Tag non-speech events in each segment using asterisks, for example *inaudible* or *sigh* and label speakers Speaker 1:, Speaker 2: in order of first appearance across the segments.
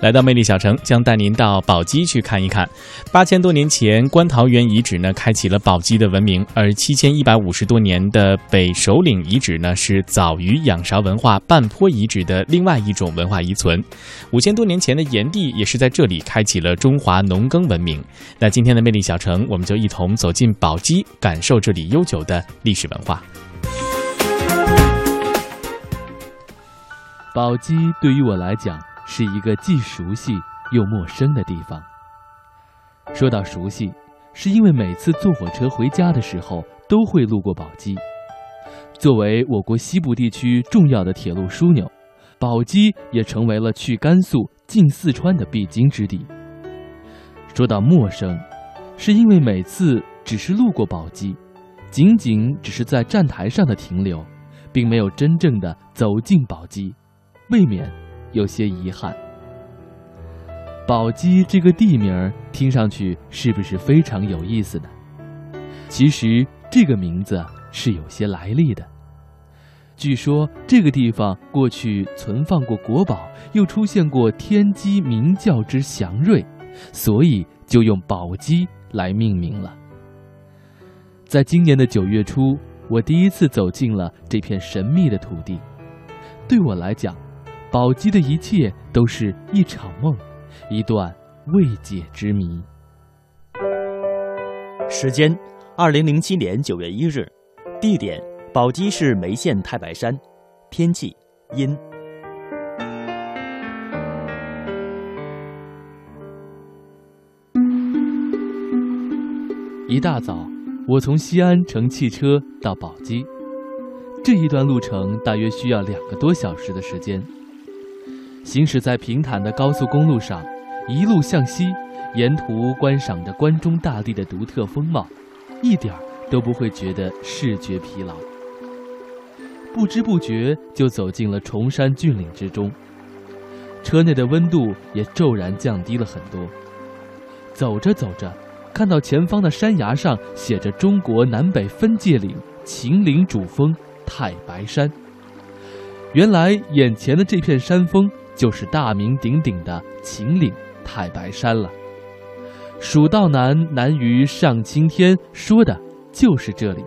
Speaker 1: 来到魅力小城，将带您到宝鸡去看一看。八千多年前，观桃园遗址呢，开启了宝鸡的文明；而七千一百五十多年的北首领遗址呢，是早于仰韶文化半坡遗址的另外一种文化遗存。五千多年前的炎帝也是在这里开启了中华农耕文明。那今天的魅力小城，我们就一同走进宝鸡，感受这里悠久的历史文化。
Speaker 2: 宝鸡对于我来讲。是一个既熟悉又陌生的地方。说到熟悉，是因为每次坐火车回家的时候都会路过宝鸡。作为我国西部地区重要的铁路枢纽，宝鸡也成为了去甘肃、进四川的必经之地。说到陌生，是因为每次只是路过宝鸡，仅仅只是在站台上的停留，并没有真正的走进宝鸡，未免。有些遗憾。宝鸡这个地名听上去是不是非常有意思呢？其实这个名字是有些来历的。据说这个地方过去存放过国宝，又出现过天机明教之祥瑞，所以就用宝鸡来命名了。在今年的九月初，我第一次走进了这片神秘的土地，对我来讲。宝鸡的一切都是一场梦，一段未解之谜。
Speaker 3: 时间：二零零七年九月一日，地点：宝鸡市眉县太白山，天气：阴。
Speaker 2: 一大早，我从西安乘汽车到宝鸡，这一段路程大约需要两个多小时的时间。行驶在平坦的高速公路上，一路向西，沿途观赏着关中大地的独特风貌，一点儿都不会觉得视觉疲劳。不知不觉就走进了崇山峻岭之中，车内的温度也骤然降低了很多。走着走着，看到前方的山崖上写着“中国南北分界岭秦岭主峰太白山”，原来眼前的这片山峰。就是大名鼎鼎的秦岭太白山了。蜀道难，难于上青天，说的就是这里。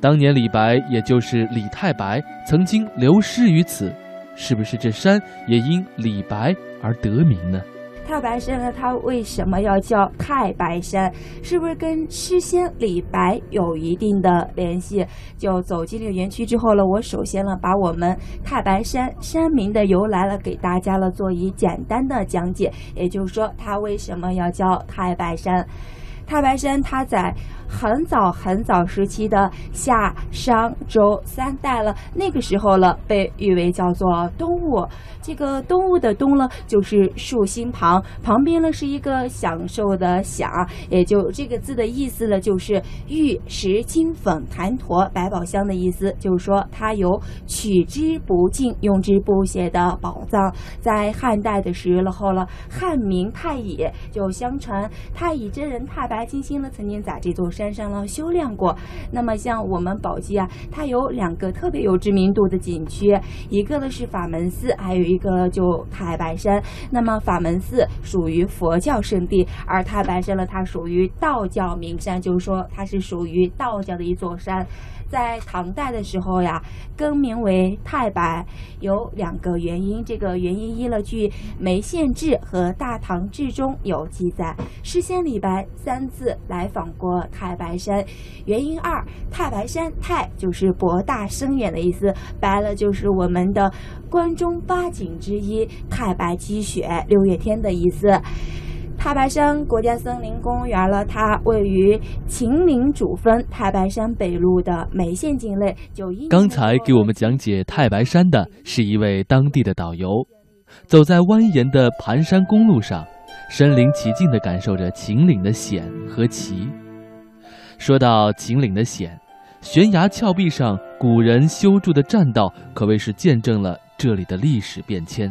Speaker 2: 当年李白，也就是李太白，曾经流失于此，是不是这山也因李白而得名呢？
Speaker 4: 太白山呢？它为什么要叫太白山？是不是跟诗仙李白有一定的联系？就走进这个园区之后呢，我首先呢，把我们太白山山名的由来了给大家了做一简单的讲解。也就是说，它为什么要叫太白山？太白山它在。很早很早时期的夏商周三代了，那个时候了，被誉为叫做东物。这个东物的东呢，就是竖心旁，旁边呢是一个享受的享，也就这个字的意思呢，就是玉石金粉檀陀百宝箱的意思，就是说它有取之不尽、用之不竭的宝藏。在汉代的时候了，汉明太乙，就相传太乙真人太白金星呢，曾经在这座山。山上呢修炼过，那么像我们宝鸡啊，它有两个特别有知名度的景区，一个呢是法门寺，还有一个就太白山。那么法门寺属于佛教圣地，而太白山呢，它属于道教名山，就是说它是属于道教的一座山。在唐代的时候呀，更名为太白，有两个原因。这个原因一了，据《梅县志》和《大唐志》中有记载，诗仙李白三次来访过太白山。原因二，太白山太就是博大深远的意思，白了就是我们的关中八景之一太白积雪六月天的意思。太白山国家森林公园了，它位于秦岭主峰太白山北麓的眉县境内。就
Speaker 2: 刚才给我们讲解太白山的是一位当地的导游，走在蜿蜒的盘山公路上，身临其境地感受着秦岭的险和奇。说到秦岭的险，悬崖峭壁上古人修筑的栈道，可谓是见证了这里的历史变迁。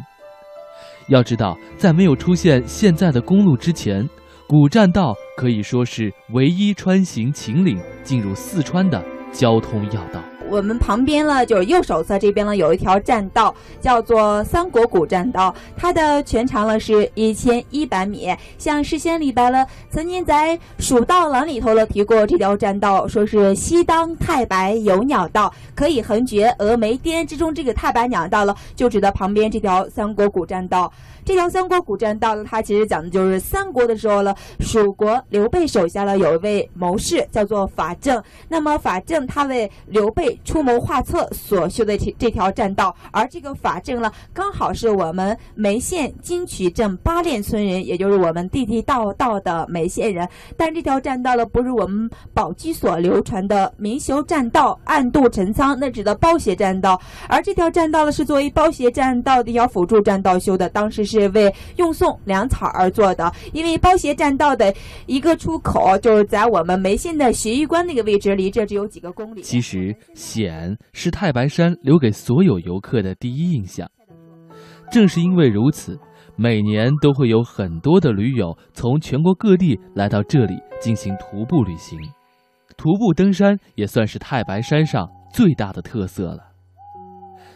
Speaker 2: 要知道，在没有出现现在的公路之前，古栈道可以说是唯一穿行秦岭进入四川的交通要道。
Speaker 4: 我们旁边呢，就是右手侧这边呢，有一条栈道，叫做三国古栈道，它的全长呢是一千一百米。像诗仙李白呢，曾经在《蜀道难》里头呢提过这条栈道，说是西当太白有鸟道，可以横绝峨眉巅之中。这个太白鸟道了，就指的旁边这条三国古栈道。这条三国古栈道呢，它其实讲的就是三国的时候呢，蜀国刘备手下呢有一位谋士叫做法正，那么法正他为刘备出谋划策所修的这这条栈道，而这个法正呢，刚好是我们眉县金曲镇八练村人，也就是我们地地道道的眉县人。但这条栈道呢，不是我们宝鸡所流传的明修栈道、暗度陈仓，那指的包斜栈道，而这条栈道呢，是作为包斜栈道的一条辅助栈道修的，当时。是为运送粮草而做的，因为包斜栈道的一个出口就是在我们眉县的斜峪关那个位置，离这只有几个公里。
Speaker 2: 其实险是太白山留给所有游客的第一印象，正是因为如此，每年都会有很多的驴友从全国各地来到这里进行徒步旅行。徒步登山也算是太白山上最大的特色了。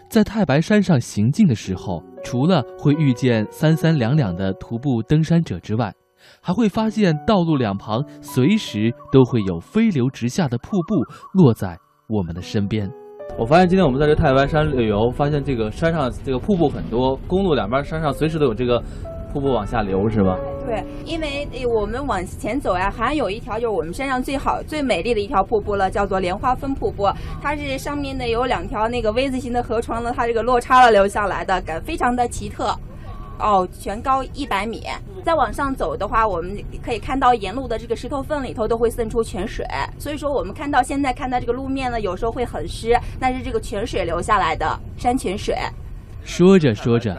Speaker 2: 在太白山上行进的时候，除了会遇见三三两两的徒步登山者之外，还会发现道路两旁随时都会有飞流直下的瀑布落在我们的身边。
Speaker 5: 我发现今天我们在这太白山旅游，发现这个山上这个瀑布很多，公路两边山上随时都有这个瀑布往下流，是吧？
Speaker 4: 对，因为我们往前走呀，还有一条就是我们山上最好、最美丽的一条瀑布了，叫做莲花峰瀑布。它是上面呢有两条那个 V 字形的河床呢，它这个落差了流下来的，感非常的奇特。哦，全高一百米。再往上走的话，我们可以看到沿路的这个石头缝里头都会渗出泉水，所以说我们看到现在看到这个路面呢，有时候会很湿，那是这个泉水流下来的山泉水。
Speaker 2: 说着说着，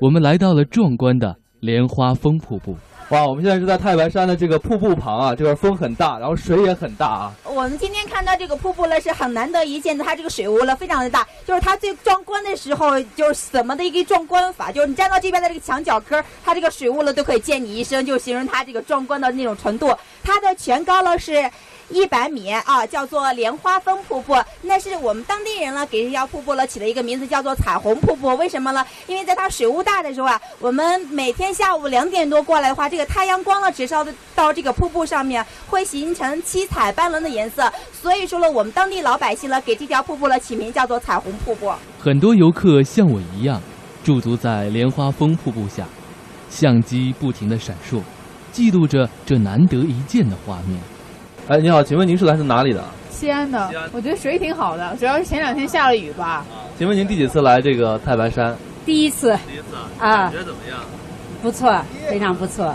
Speaker 2: 我们来到了壮观的莲花峰瀑布。
Speaker 5: 哇，我们现在是在太白山的这个瀑布旁啊，这边风很大，然后水也很大啊。
Speaker 4: 我们今天看到这个瀑布呢，是很难得一见的，它这个水雾了非常的大，就是它最壮观的时候，就是怎么的一个壮观法，就是你站到这边的这个墙角根，它这个水雾呢都可以溅你一身，就形容它这个壮观的那种程度。它的全高呢是。一百米啊，叫做莲花峰瀑布，那是我们当地人呢给这条瀑布呢起了一个名字，叫做彩虹瀑布。为什么呢？因为在它水雾大的时候啊，我们每天下午两点多过来的话，这个太阳光呢直照到这个瀑布上面，会形成七彩斑斓的颜色。所以说呢，我们当地老百姓呢给这条瀑布呢起名叫做彩虹瀑布。
Speaker 2: 很多游客像我一样驻足在莲花峰瀑布下，相机不停的闪烁，记录着这难得一见的画面。
Speaker 5: 哎，你好，请问您是来自哪里的？
Speaker 6: 西安的。西安，我觉得水挺好的，主要是前两天下了雨吧。
Speaker 5: 请问您第几次来这个太白山？
Speaker 6: 第一次。
Speaker 5: 第一次啊？感觉怎么样？
Speaker 6: 不错，非常不错。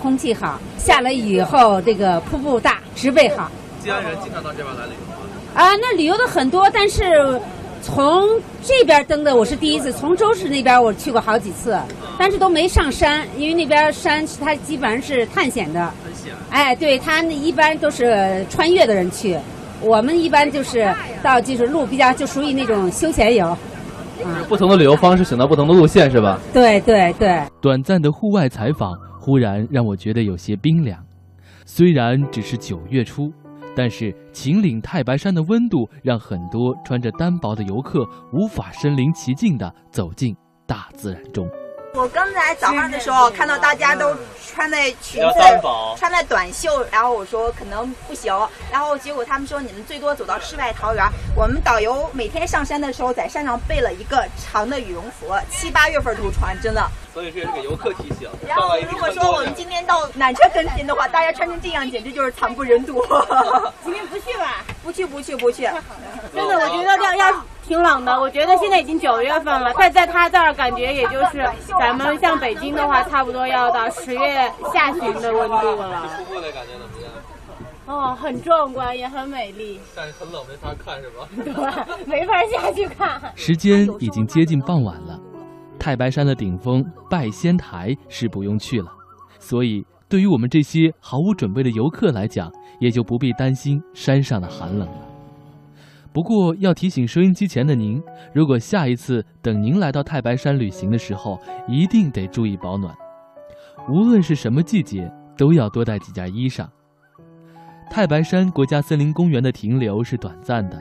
Speaker 6: 空气好，下了雨以后，这个瀑布大，植被好。
Speaker 5: 西安人经常到这边来旅游吗？
Speaker 6: 啊，那旅游的很多，但是。从这边登的我是第一次，从周市那边我去过好几次，但是都没上山，因为那边山它基本上是探险的。哎，对，他一般都是穿越的人去，我们一般就是到就是路比较就属于那种休闲游。
Speaker 5: 不同的旅游方式选择不同的路线是吧？
Speaker 6: 对对对。
Speaker 2: 短暂的户外采访忽然让我觉得有些冰凉，虽然只是九月初。但是秦岭太白山的温度让很多穿着单薄的游客无法身临其境地走进大自然中。
Speaker 4: 我刚才早上的时候看到大家都穿的裙子，穿的短袖，然后我说可能不行，然后结果他们说你们最多走到世外桃源。我们导游每天上山的时候在山上备了一个长的羽绒服，七八月份都穿，真的。
Speaker 5: 所以这是给游客提醒。
Speaker 4: 然后如果说我们今天到缆车跟前的话，大家穿成这样简直就是惨不忍睹。*laughs*
Speaker 6: 今天不去吧？
Speaker 4: 不去不去不去。
Speaker 6: 真的，我觉得要要。挺冷的，我觉得现在已经九月份了，在在他这儿感觉也就是咱们像北京的话，差不多要到十月下旬的温度了。
Speaker 5: 瀑布的感觉怎么样？
Speaker 6: 哦，很壮观，也很美丽。
Speaker 5: 但是很冷，没法看是吧？*laughs*
Speaker 6: 对，没法下去看。
Speaker 2: 时间已经接近傍晚了，太白山的顶峰拜仙台是不用去了，所以对于我们这些毫无准备的游客来讲，也就不必担心山上的寒冷了。不过要提醒收音机前的您，如果下一次等您来到太白山旅行的时候，一定得注意保暖。无论是什么季节，都要多带几件衣裳。太白山国家森林公园的停留是短暂的，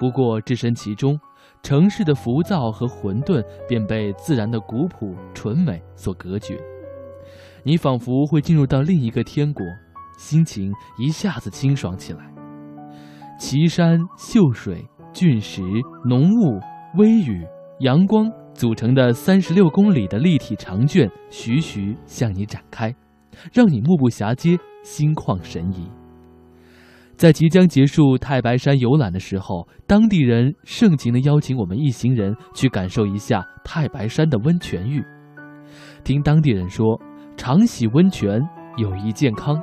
Speaker 2: 不过置身其中，城市的浮躁和混沌便被自然的古朴纯美所隔绝。你仿佛会进入到另一个天国，心情一下子清爽起来。奇山秀水、峻石、浓雾、微雨、阳光组成的三十六公里的立体长卷，徐徐向你展开，让你目不暇接，心旷神怡。在即将结束太白山游览的时候，当地人盛情地邀请我们一行人去感受一下太白山的温泉浴。听当地人说，常洗温泉有益健康。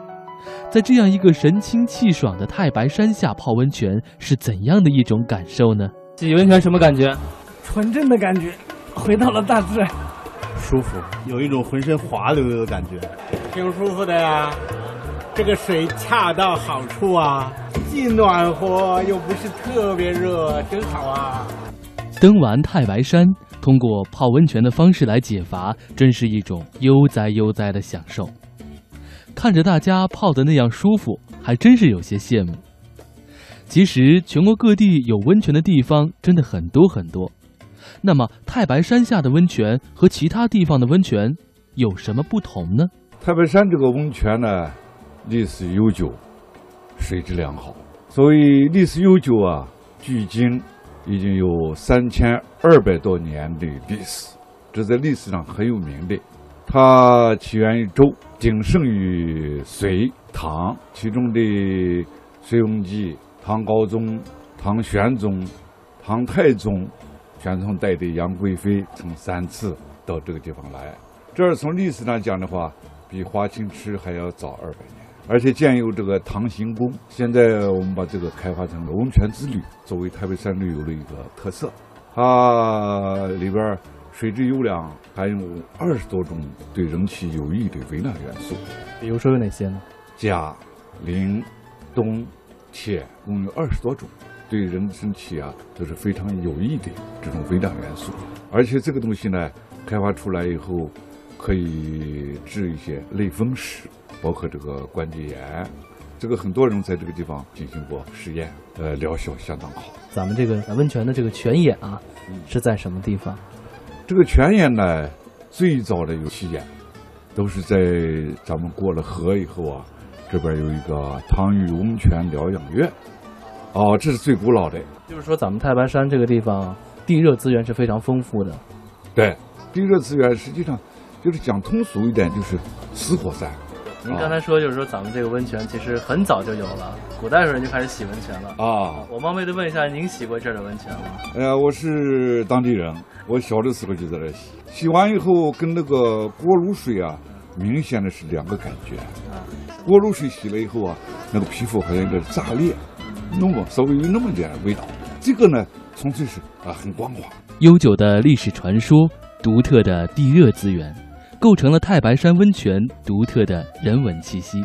Speaker 2: 在这样一个神清气爽的太白山下泡温泉是怎样的一种感受呢？
Speaker 5: 洗温泉什么感觉？
Speaker 7: 纯正的感觉，回到了大自然，
Speaker 8: 舒服，有一种浑身滑溜溜的感觉，
Speaker 9: 挺舒服的呀。这个水恰到好处啊，既暖和又不是特别热，真好啊！
Speaker 2: 登完太白山，通过泡温泉的方式来解乏，真是一种悠哉悠哉的享受。看着大家泡得那样舒服，还真是有些羡慕。其实全国各地有温泉的地方真的很多很多，那么太白山下的温泉和其他地方的温泉有什么不同呢？
Speaker 10: 太白山这个温泉呢？历史悠久，水质良好，所谓历史悠久啊，距今已经有三千二百多年的历史，这在历史上很有名的。它起源于周，鼎盛于隋唐，其中的隋文帝、唐高宗、唐玄宗、唐太宗，玄宗带的杨贵妃曾三次到这个地方来。这儿从历史上讲的话，比华清池还要早二百年。而且建有这个唐行宫，现在我们把这个开发成了温泉之旅，作为太白山旅游的一个特色。它里边儿水质优良，含有二十多种对人体有益的微量元素。
Speaker 5: 比如说有哪些呢？
Speaker 10: 钾、磷、氡、铁，共有二十多种，对人身体啊都是非常有益的这种微量元素。而且这个东西呢，开发出来以后，可以治一些类风湿。包括这个关节炎，这个很多人在这个地方进行过实验，呃，疗效相当好。
Speaker 5: 咱们这个温泉的这个泉眼啊，是在什么地方？
Speaker 10: 这个泉眼呢，最早的有起眼，都是在咱们过了河以后啊，这边有一个汤峪温泉疗养院，哦，这是最古老的。
Speaker 5: 就是说，咱们太白山这个地方地热资源是非常丰富的。
Speaker 10: 对，地热资源实际上就是讲通俗一点，就是死火山。
Speaker 5: 您刚才说，就是说咱们这个温泉其实很早就有了，古代时候人就开始洗温泉了
Speaker 10: 啊。
Speaker 5: 我冒昧的问一下，您洗过这儿的温泉吗？
Speaker 10: 哎呀，我是当地人，我小的时候就在这洗，洗完以后跟那个锅炉水啊，明显的是两个感觉。啊锅炉水洗了以后啊，那个皮肤好像有点炸裂，那么稍微有那么点味道。这个呢，纯粹是啊很光滑。
Speaker 2: 悠久的历史传说，独特的地热资源。构成了太白山温泉独特的人文气息。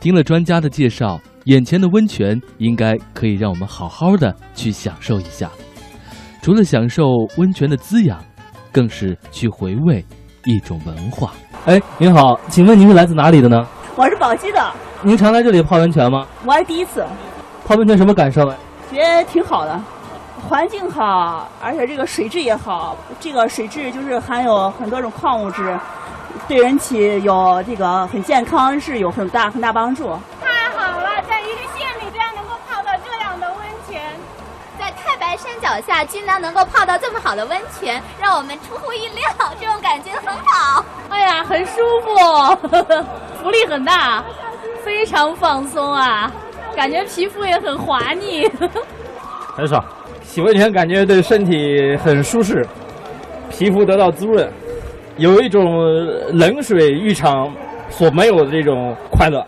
Speaker 2: 听了专家的介绍，眼前的温泉应该可以让我们好好的去享受一下。除了享受温泉的滋养，更是去回味一种文化。
Speaker 5: 哎，您好，请问您是来自哪里的呢？
Speaker 11: 我是宝鸡的。
Speaker 5: 您常来这里泡温泉吗？
Speaker 11: 我还第一次。
Speaker 5: 泡温泉什么感受？
Speaker 11: 觉得挺好的。环境好，而且这个水质也好。这个水质就是含有很多种矿物质，对人体有这个很健康，是有很大很大帮助。
Speaker 12: 太好了，在一个县里居然能够泡到这样的温泉，
Speaker 13: 在太白山脚下居然能够泡到这么好的温泉，让我们出乎意料，这种感觉很好。
Speaker 12: 哎呀，很舒服，呵 *laughs* 呵福利很大，非常放松啊，感觉皮肤也很滑腻，
Speaker 14: 很 *laughs* 爽。洗温泉感觉对身体很舒适，皮肤得到滋润，有一种冷水浴场所没有的这种快乐。